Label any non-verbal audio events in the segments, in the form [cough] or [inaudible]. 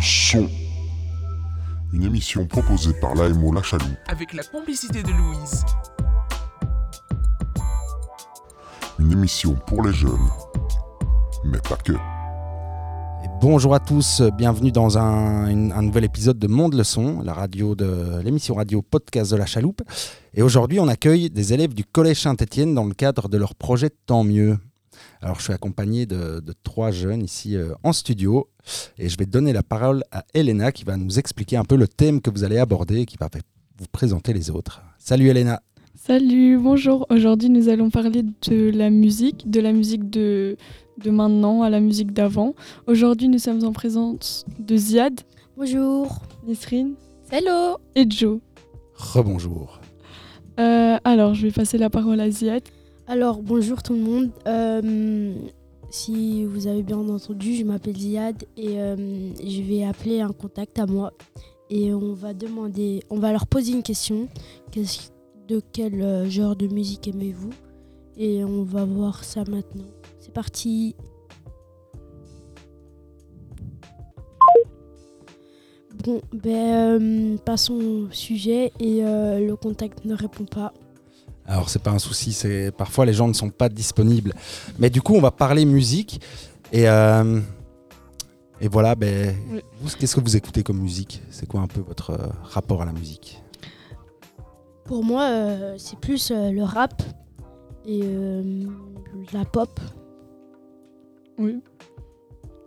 son. Une émission proposée par l'AMO La Chaloupe. Avec la complicité de Louise. Une émission pour les jeunes. Mais pas que. Et bonjour à tous, bienvenue dans un, une- un nouvel épisode de Monde le Son, la radio de l'émission radio podcast de la Chaloupe. Et aujourd'hui, on accueille des élèves du Collège Saint-Étienne dans le cadre de leur projet Tant mieux. Alors, je suis accompagné de, de trois jeunes ici euh, en studio et je vais donner la parole à Elena qui va nous expliquer un peu le thème que vous allez aborder et qui va vous présenter les autres. Salut Elena. Salut, bonjour. Aujourd'hui, nous allons parler de la musique, de la musique de, de maintenant à la musique d'avant. Aujourd'hui, nous sommes en présence de Ziad, Bonjour. Nisrine Hello. et Joe. Rebonjour. Euh, alors, je vais passer la parole à Ziad. Alors, bonjour tout le monde. Euh, si vous avez bien entendu, je m'appelle Ziad et euh, je vais appeler un contact à moi et on va demander, on va leur poser une question. De quel euh, genre de musique aimez-vous? Et on va voir ça maintenant. C'est parti. Bon, ben, passons au sujet et le contact ne répond pas. Alors c'est pas un souci, c'est parfois les gens ne sont pas disponibles. Mais du coup, on va parler musique et euh, et voilà. Ben, Oui. qu'est-ce que vous écoutez comme musique? C'est quoi un peu votre euh, rapport à la musique? Pour moi, euh, c'est plus euh, le rap et euh, la pop. Oui.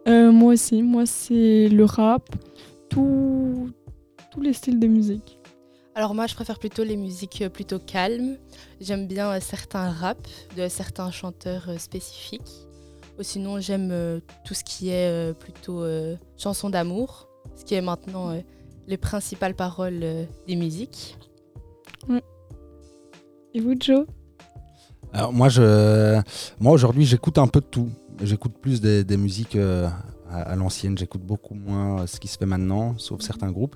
Euh, moi aussi, moi c'est le rap, tout- tous les styles de musique. Alors moi, je préfère plutôt les musiques euh, plutôt calmes. J'aime bien euh, certains raps de certains chanteurs euh, spécifiques. Ou sinon, j'aime tout ce qui est plutôt chansons d'amour, ce qui est maintenant les principales paroles des musiques. Et vous, Joe? Alors moi, je, moi aujourd'hui, j'écoute un peu de tout. J'écoute plus des, des musiques euh, à, l'ancienne. J'écoute beaucoup moins euh, ce qui se fait maintenant, sauf certains groupes.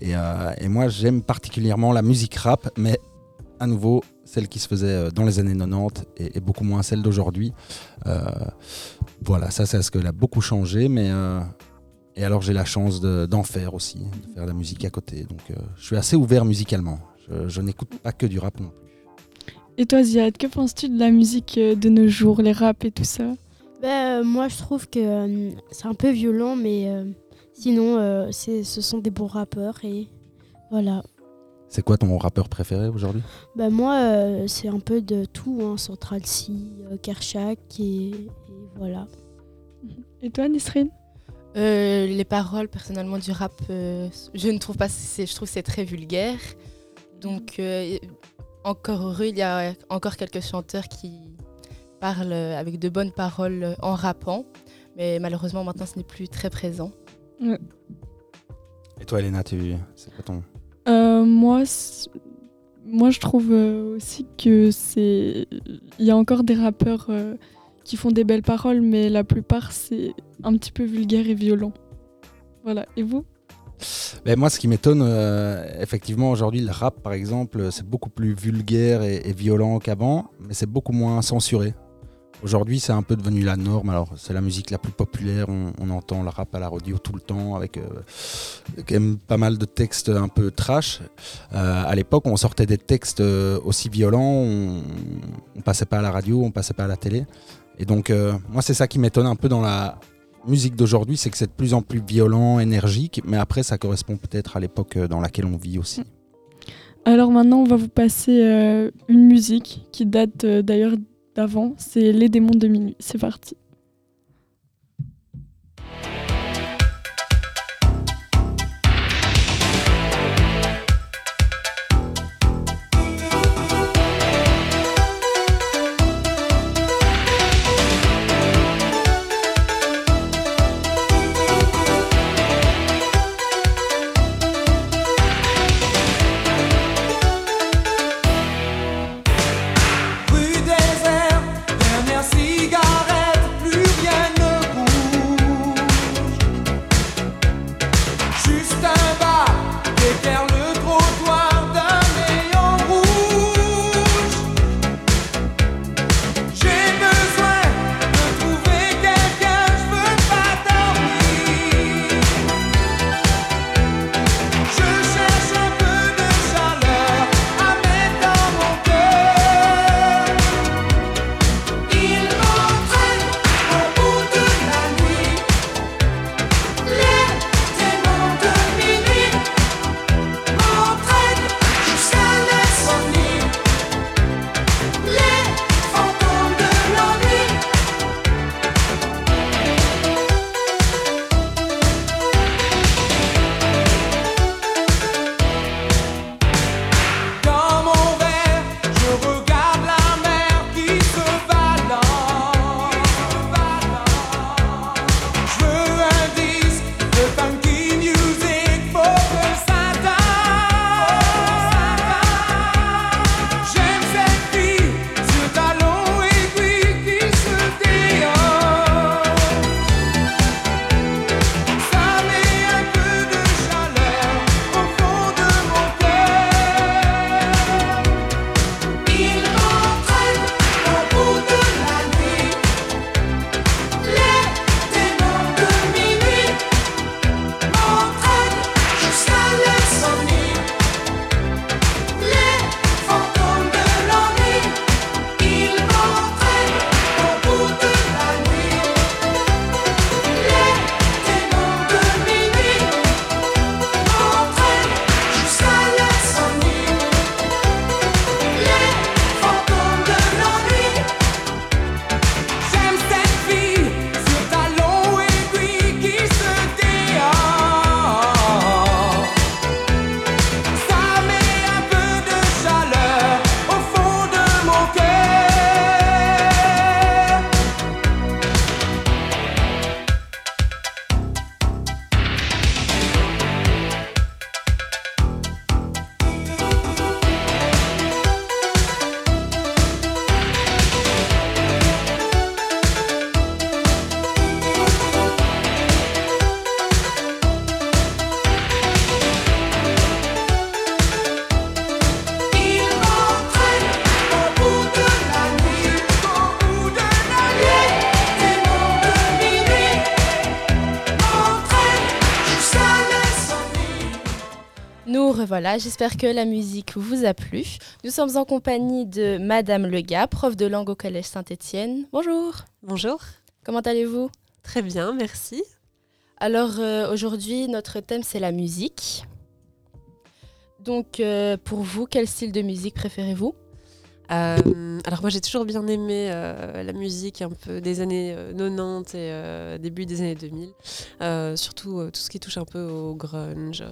Et, euh, et moi, j'aime particulièrement la musique rap, mais à nouveau celle qui se faisait euh, dans les années 90 et, beaucoup moins celle d'aujourd'hui. Voilà, ça, c'est ce qu'elle a beaucoup changé, mais et alors j'ai la chance de- d'en faire aussi, de faire de la musique à côté. Donc, je suis assez ouvert musicalement. Je, je n'écoute pas que du rap non plus. Et toi, Ziad, que penses-tu de la musique de nos jours, les rap et tout ça? Ben, euh, moi, je trouve que euh, c'est un peu violent, mais euh, sinon, euh, c'est- ce sont des bons rappeurs et voilà. C'est quoi ton rappeur préféré aujourd'hui? Ben, moi, euh, c'est un peu de tout, hein, Central C, euh, Kershak et, et voilà. Et toi, Nisrine? Euh, les paroles, personnellement, du rap, euh, je ne trouve pas, c'est- je trouve que c'est très vulgaire. Donc, euh, encore heureux, il y a encore quelques chanteurs qui parlent euh, avec de bonnes paroles en rappant. Mais malheureusement, maintenant, ce n'est plus très présent. Et toi, Elena, tu... c'est quoi ton. Euh, moi, moi, je trouve euh, aussi que c'est. Il y a encore des rappeurs euh, qui font des belles paroles, mais la plupart, c'est un petit peu vulgaire et violent. Voilà. Et vous? Ben, moi, ce qui m'étonne, euh, effectivement, aujourd'hui, le rap, par exemple, c'est beaucoup plus vulgaire et, et violent qu'avant, mais c'est beaucoup moins censuré. Aujourd'hui, c'est un peu devenu la norme. Alors, c'est la musique la plus populaire. On, entend le rap à la radio tout le temps, avec euh, quand même pas mal de textes un peu trash. Euh, à l'époque, on sortait des textes euh, aussi violents. On, on passait pas à la radio, on passait pas à la télé. Et donc, euh, moi, c'est ça qui m'étonne un peu dans la musique d'aujourd'hui, c'est que c'est de plus en plus violent, énergique, mais après, ça correspond peut-être à l'époque dans laquelle on vit aussi. Alors maintenant, on va vous passer une musique qui date d'ailleurs d'avant. C'est Les démons de minuit. C'est parti. Voilà, j'espère que la musique vous a plu. Nous sommes en compagnie de Madame Lega, prof de langue au Collège Saint-Étienne. Bonjour. Bonjour. Comment allez-vous? Très bien, merci. Alors euh, aujourd'hui, notre thème c'est la musique. Donc euh, pour vous, quel style de musique préférez-vous? Euh, alors moi j'ai toujours bien aimé euh, la musique un peu des années euh, 90 et début des années 2000. Euh, surtout tout ce qui touche un peu au grunge,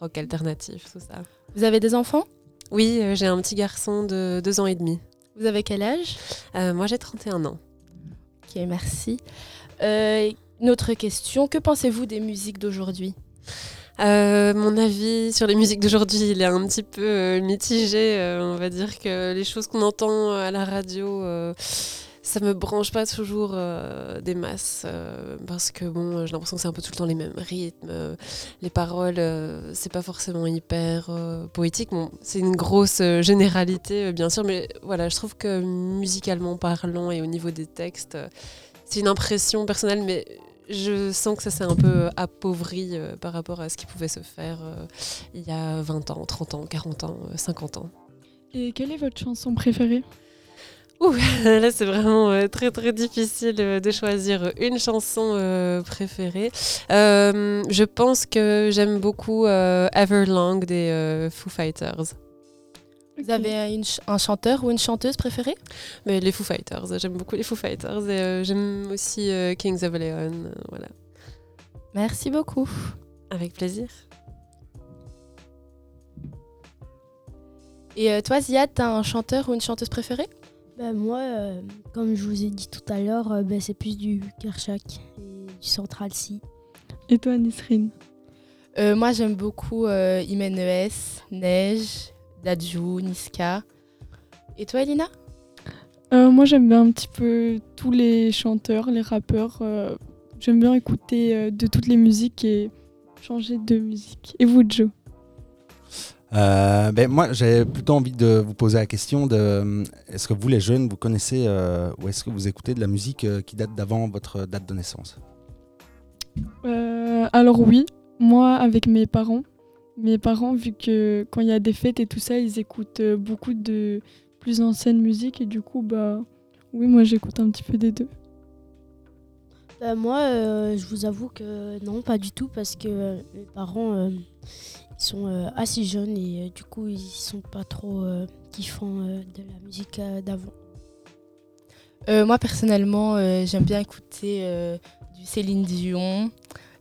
rock alternatif, tout ça. Vous avez des enfants? Oui, euh, j'ai un petit garçon de deux ans et demi. Vous avez quel âge? Euh, moi j'ai 31 ans. Ok, merci. Euh, une autre question, que pensez-vous des musiques d'aujourd'hui? Euh, mon avis sur les musiques d'aujourd'hui, il est un petit peu mitigé. On va dire que les choses qu'on entend à la radio, ça me branche pas toujours euh, des masses euh, parce que bon, j'ai l'impression que c'est un peu tout le temps les mêmes rythmes. euh, les paroles, euh, c'est pas forcément hyper euh, poétique. C'est une grosse euh, généralité, euh, bien sûr, mais voilà, je trouve que musicalement parlant et au niveau des textes, euh, c'est une impression personnelle, mais je sens que ça s'est un peu appauvri euh, par rapport à ce qui pouvait se faire euh, il y a 20 ans, 30 ans, 40 ans, euh, 50 ans. Et quelle est votre chanson préférée? Là, c'est vraiment euh, très très difficile euh, de choisir une chanson euh, préférée. Je pense que j'aime beaucoup Everlong des Foo Fighters. Vous avez une ch- un chanteur ou une chanteuse préférée? Mais les Foo Fighters, j'aime beaucoup les Foo Fighters et j'aime aussi Kings of Leon. voilà, Merci beaucoup. avec plaisir. Et toi, Ziad, t'as un chanteur ou une chanteuse préférée? Bah, moi, euh, comme je vous ai dit tout à l'heure, euh, bah, c'est plus du Kershak et du Central C. Et toi, Nisrine Euh, Moi, j'aime beaucoup euh, Imen ES, Neige, Dadju, Niska. Et toi, Elina Euh, Moi, j'aime bien un petit peu tous les chanteurs, les rappeurs. euh, j'aime bien écouter euh, de toutes les musiques et changer de musique. Et vous, Joe Euh, ben, moi, j'ai plutôt envie de vous poser la question de euh, est-ce que vous, les jeunes, vous connaissez euh, ou est-ce que vous écoutez de la musique qui date d'avant votre date de naissance? Alors oui, moi avec mes parents. Mes parents, vu que quand il y a des fêtes et tout ça, ils écoutent beaucoup de plus anciennes musiques et du coup, bah oui, moi j'écoute un petit peu des deux. Bah, moi, euh, je vous avoue que non, pas du tout, parce que euh, mes parents, euh, sont euh, assez jeunes et euh, du coup, ils sont pas trop euh, kiffants euh, de la musique euh, d'avant. Euh, Moi, personnellement, euh, j'aime bien écouter euh, du Céline Dion,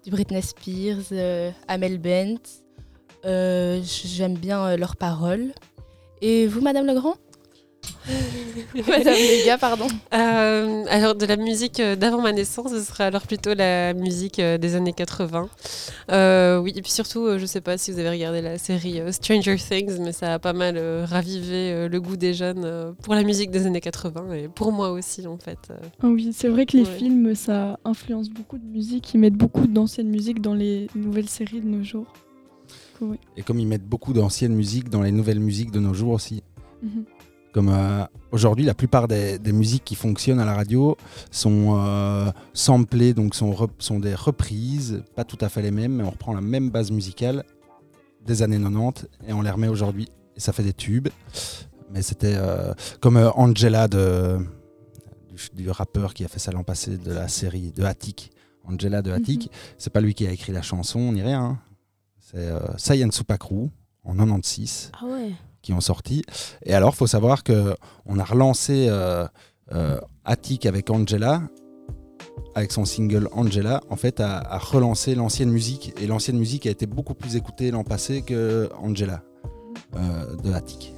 du Britney Spears, euh, Amel Bent. Euh, j'aime bien euh, leurs paroles. Et vous, Madame Legrand? [laughs] Madame Lega, pardon. Euh, alors de la musique euh, d'avant ma naissance, ce serait alors plutôt la musique euh, des années 80. Euh, oui, et puis surtout, je sais pas si vous avez regardé la série Stranger Things, mais ça a pas mal ravivé le goût des jeunes pour la musique des années 80 et pour moi aussi en fait. oui, c'est vrai que les Ouais. films, ça influence beaucoup de musique. Ils mettent beaucoup d'anciennes musiques dans les nouvelles séries de nos jours. Oui. Et comme ils mettent beaucoup d'anciennes musiques dans les nouvelles musiques de nos jours aussi. Mhm. Comme euh, aujourd'hui, la plupart des, des musiques qui fonctionnent à la radio sont euh, samplées, donc sont, rep- sont des reprises, pas tout à fait les mêmes, mais on reprend la même base musicale des années 90 et on les remet aujourd'hui. Et ça fait des tubes. Mais c'était euh, comme Angela de, du, du rappeur qui a fait ça l'an passé de la série de Attic. Angela de Attic, c'est pas lui qui a écrit la chanson ni rien. hein. C'est Sayan Supakru en 96 Ah ouais qui ont sorti. Et alors, faut savoir que on a relancé euh, euh, Attic avec Angela, avec son single Angela, en fait, a, a relancé l'ancienne musique. Et l'ancienne musique a été beaucoup plus écoutée l'an passé que Angela euh, de Attic.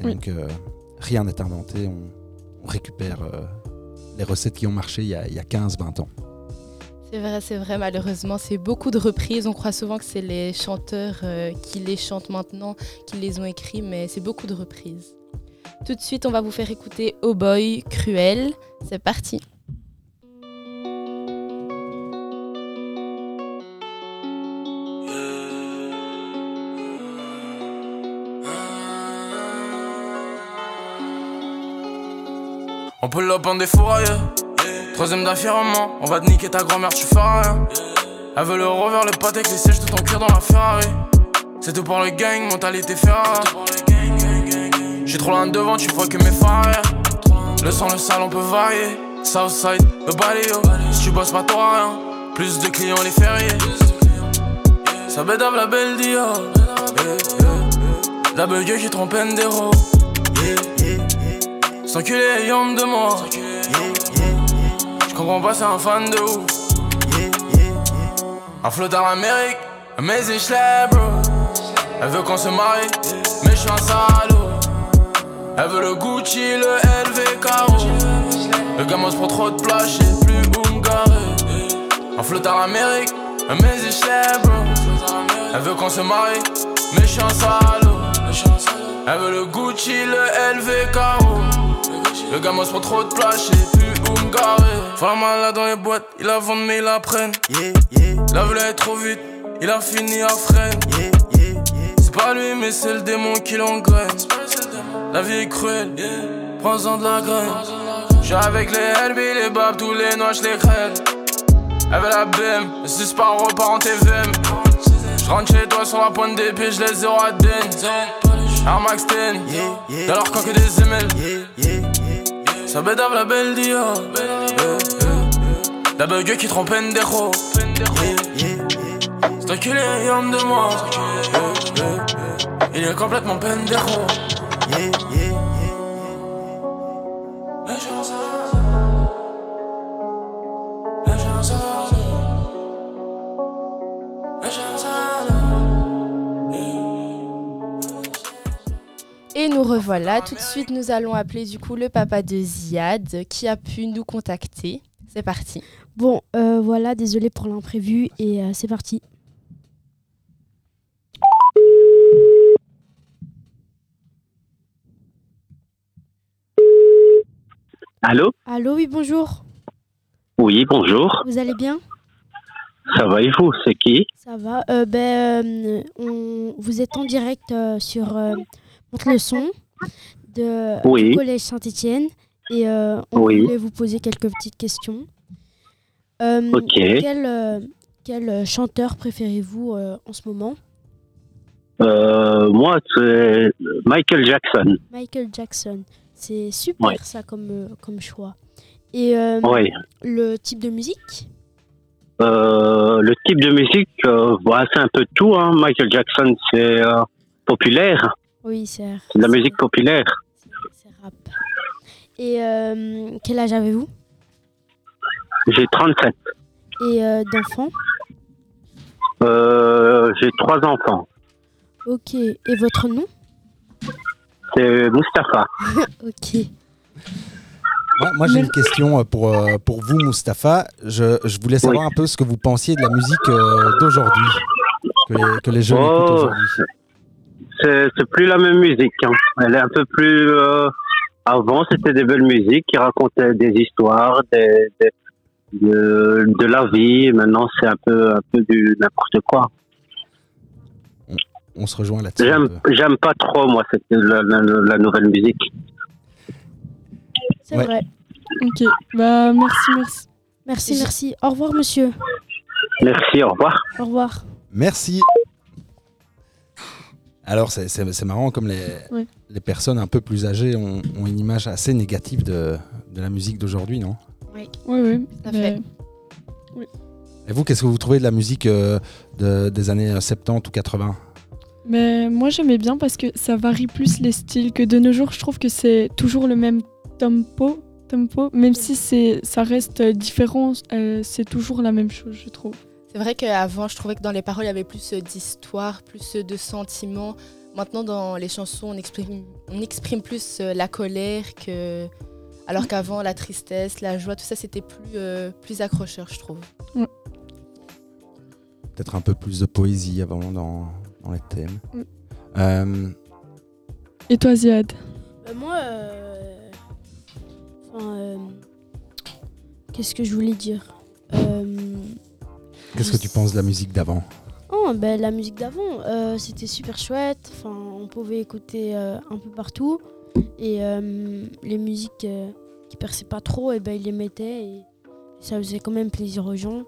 Et Oui. donc, rien n'est inventé. On, on récupère les recettes qui ont marché il y a, il y a 15-20 ans. C'est vrai, c'est vrai, malheureusement, c'est beaucoup de reprises. On croit souvent que c'est les chanteurs euh, qui les chantent maintenant, qui les ont écrits, mais c'est beaucoup de reprises. Tout de suite, on va vous faire écouter Oh Boy, Cruel. C'est parti. On pull up en défouraillé. Troisième d'affirmement, on va te niquer ta grand-mère, tu feras rien. Elle veut le rover, le patek, les sièges de ton cœur dans la Ferrari. C'est tout pour le gang, mentalité ferrare. J'suis trop loin devant, tu vois que mes phares. Le sang, le sale, on peut varier. Southside, le baléo. Si tu bosses pas, t'auras rien. Plus de clients les fériés. Ça bédave la belle Dior. La belle qui trompe. Sans culé, yom de moi. J'comprends pas, c'est un fan de ouf. Un flot dans l'Amérique, amazing bro. Elle veut qu'on se marie, mais j'suis un salaud. Elle veut le Gucci, le LV Caro. Le gamin se prend trop de place, j'sais plus garer. Un flot dans l'Amérique, amazing schlep, bro. Elle veut qu'on se marie, mais j'suis un salaud. Elle veut le Gucci, le LV Caro. Le gamin se prend trop de place, j'sais plus où la malade dans les boîtes, il la vend mais il la prenne. La voulait trop vite, il a fini à freine. C'est pas lui, mais c'est le démon qui l'engraine. La vie est cruelle, prends-en de la graine. J'suis avec les LB, les babs, tous les noix, j'les crève. Veut la BM, le 6 par repart en TVM. J'rentre chez toi sur la pointe des pieds, j'laisse 0 à den. Air Max 10, y'a leur camp que des ML. Ça bédave la belle Dior. La bug qui trompe pendejo. C'est enculé, homme de moi. Il est complètement pendejo. Et nous revoilà. Tout de suite, nous allons appeler du coup le papa de Ziad qui a pu nous contacter. C'est parti. Bon, euh, voilà, désolé pour l'imprévu et euh, c'est parti. Allô? Allô, oui, bonjour. Oui, bonjour. Vous allez bien? Ça va et vous? C'est qui? Ça va. Euh, ben, euh, on- vous êtes en direct euh, sur euh, Monte le son de, Oui. du Collège Saint-Étienne et euh, on Oui. voulait vous poser quelques petites questions. Euh, Ok. Quel, euh, quel chanteur préférez-vous en ce moment? Moi, c'est Michael Jackson. Michael Jackson. C'est super Ouais. ça comme, comme choix. Et euh, le type de musique? Euh, le type de musique, euh, bah, c'est un peu tout. Hein. Michael Jackson, c'est populaire. Oui, c'est C'est de la musique populaire. c'est rap. Et euh, quel âge avez-vous? J'ai 37. Et euh, d'enfants? Euh, J'ai trois enfants. Ok. Et votre nom? C'est Mustapha. [laughs] Ok. Moi, moi, j'ai une question pour, pour vous, Mustapha. Je, je voulais savoir un peu ce que vous pensiez de la musique euh, d'aujourd'hui, que les, que les jeunes Oh. écoutent aujourd'hui. C'est c'est plus la même musique. hein. Elle est un peu plus. euh, avant, c'était des belles musiques qui racontaient des histoires, des, des- de, de la vie. Maintenant, c'est un peu, un peu du n'importe quoi. On se rejoint là-dessus. J'aime, pas trop moi cette, la, la- la nouvelle musique. C'est Ouais. vrai. Ok, bah merci, merci. Merci, merci. Au revoir, monsieur. Merci, au revoir. Au revoir. Merci. Alors, c'est- marrant comme les, Ouais. les personnes un peu plus âgées ont, ont une image assez négative de, de la musique d'aujourd'hui, non? Ouais, ouais. à mais- fait. Et vous, qu'est-ce que vous trouvez de la musique euh, de- des années euh, 70 ou 80 Mais moi j'aimais bien parce que ça varie plus les styles que de nos jours. Je trouve que c'est toujours le même tempo, tempo, même si c'est ça reste différent. euh, c'est toujours la même chose, je trouve. C'est vrai qu'avant, je trouvais que dans les paroles, il y avait plus euh, d'histoire, plus euh, de sentiments. Maintenant, dans les chansons, on exprime, on exprime plus euh, la colère que. Alors qu'avant, la tristesse, la joie, tout ça, c'était plus, euh, plus accrocheur, je trouve. Peut-être un peu plus de poésie avant dans, dans les thèmes. Mm. Euh, Et toi, Ziad? Euh, moi, euh, enfin, euh, qu'est-ce que je voulais dire? Euh, Qu'est-ce que tu penses de la musique d'avant Oh, ben, la musique d'avant, euh, c'était super chouette. Enfin, on pouvait écouter euh, un peu partout. Et euh, les musiques euh, qui perçaient pas trop, et ben, ils les mettaient. Et ça faisait quand même plaisir aux gens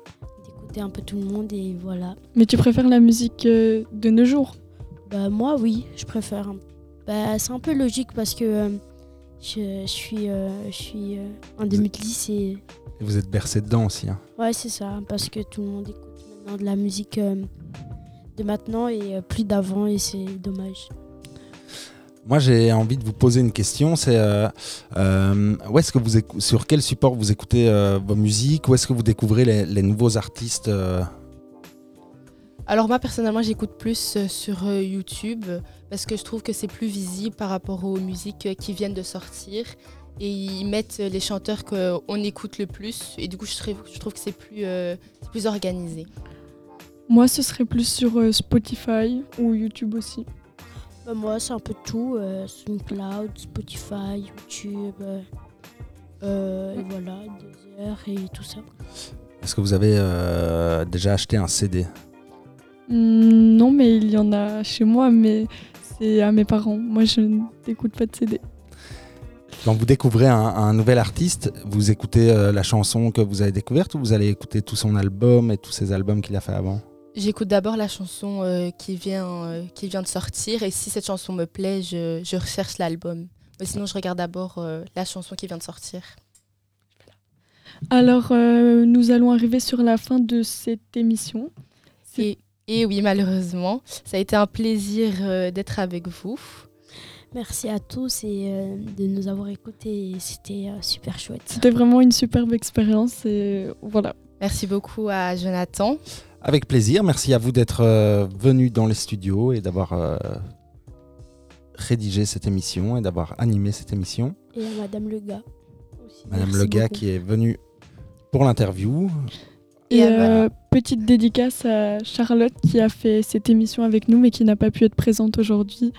d'écouter un peu tout le monde. Et voilà. Mais tu préfères la musique euh, de nos jours? Bah, moi, oui, je préfère. Bah, c'est un peu logique parce que euh, je, je suis, euh, je suis euh, en 2010 et. Vous êtes bercé dedans aussi. hein. Ouais, c'est ça, parce que tout le monde écoute maintenant de la musique euh, de maintenant et euh, plus d'avant et c'est dommage. Moi, j'ai envie de vous poser une question. C'est euh, euh, où est-ce que vous sur quel support vous écoutez euh, vos musiques? Où est-ce que vous découvrez les, les nouveaux artistes euh? Alors moi personnellement j'écoute plus sur euh, YouTube parce que je trouve que c'est plus visible par rapport aux musiques qui viennent de sortir et ils mettent les chanteurs qu'on écoute le plus et du coup je trouve, je trouve que c'est plus, euh, c'est plus organisé. Moi, ce serait plus sur euh, Spotify ou YouTube aussi. Bah, moi, c'est un peu tout euh, SoundCloud, Spotify, YouTube, euh, euh, et voilà, Deezer et tout ça. Est-ce que vous avez euh, déjà acheté un CD Hmm, non, mais il y en a chez moi, mais c'est à mes parents. Moi, je n'écoute pas de CD. Quand vous découvrez un, un nouvel artiste, vous écoutez euh, la chanson que vous avez découverte ou vous allez écouter tout son album et tous ses albums qu'il a fait avant? J'écoute d'abord la chanson euh, qui, vient, euh, qui vient de sortir et si cette chanson me plaît je, je recherche l'album. Mais sinon je regarde d'abord euh, la chanson qui vient de sortir. Alors, euh, nous allons arriver sur la fin de cette émission. Et, et oui malheureusement ça a été un plaisir euh, d'être avec vous. Merci à tous et euh, de nous avoir écoutés. C'était euh, super chouette. C'était vraiment une superbe expérience et voilà. Merci beaucoup à Jonathan. Avec plaisir. Merci à vous d'être euh, venu dans les studios et d'avoir euh, rédigé cette émission et d'avoir animé cette émission. Et à Madame Lega aussi. Madame Merci Lega beaucoup. qui est venue pour l'interview. Et Et, euh, petite dédicace à Charlotte qui a fait cette émission avec nous mais qui n'a pas pu être présente aujourd'hui.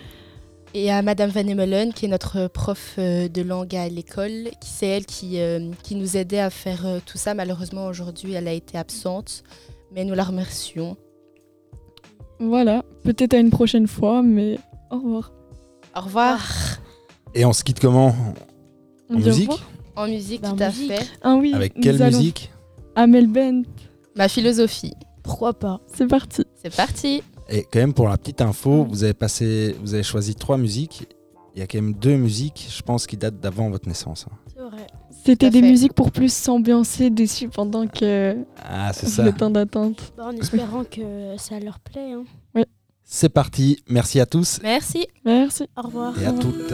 Et à Madame Van Emelen, qui est notre prof euh, de langue à l'école, qui c'est elle qui, euh, qui nous aidait à faire euh, tout ça. Malheureusement, aujourd'hui, elle a été absente, mais nous la remercions. Voilà, peut-être à une prochaine fois, mais au revoir. Au revoir. Et on se quitte comment? On En musique? En musique, tout à musique. fait. Ah oui, Avec quelle musique? Amel Bent, Ma philosophie. Pourquoi pas? C'est parti. C'est parti. Et quand même pour la petite info, vous avez passé, vous avez choisi trois musiques. Il y a quand même deux musiques, je pense, qui datent d'avant votre naissance. hein. C'est vrai. C'était des fait. musiques pour plus s'ambiancer dessus pendant que Ah, c'est [laughs] ça. le temps d'attente. Bah, en espérant que ça leur plaît. hein. C'est parti. Merci à tous Merci. Merci. Au revoir. et à toutes.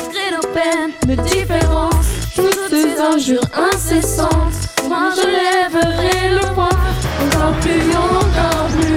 malgré nos peines, nos différences, toutes ces injures incessantes. Moi je lèverai le poing, encore plus, encore plus.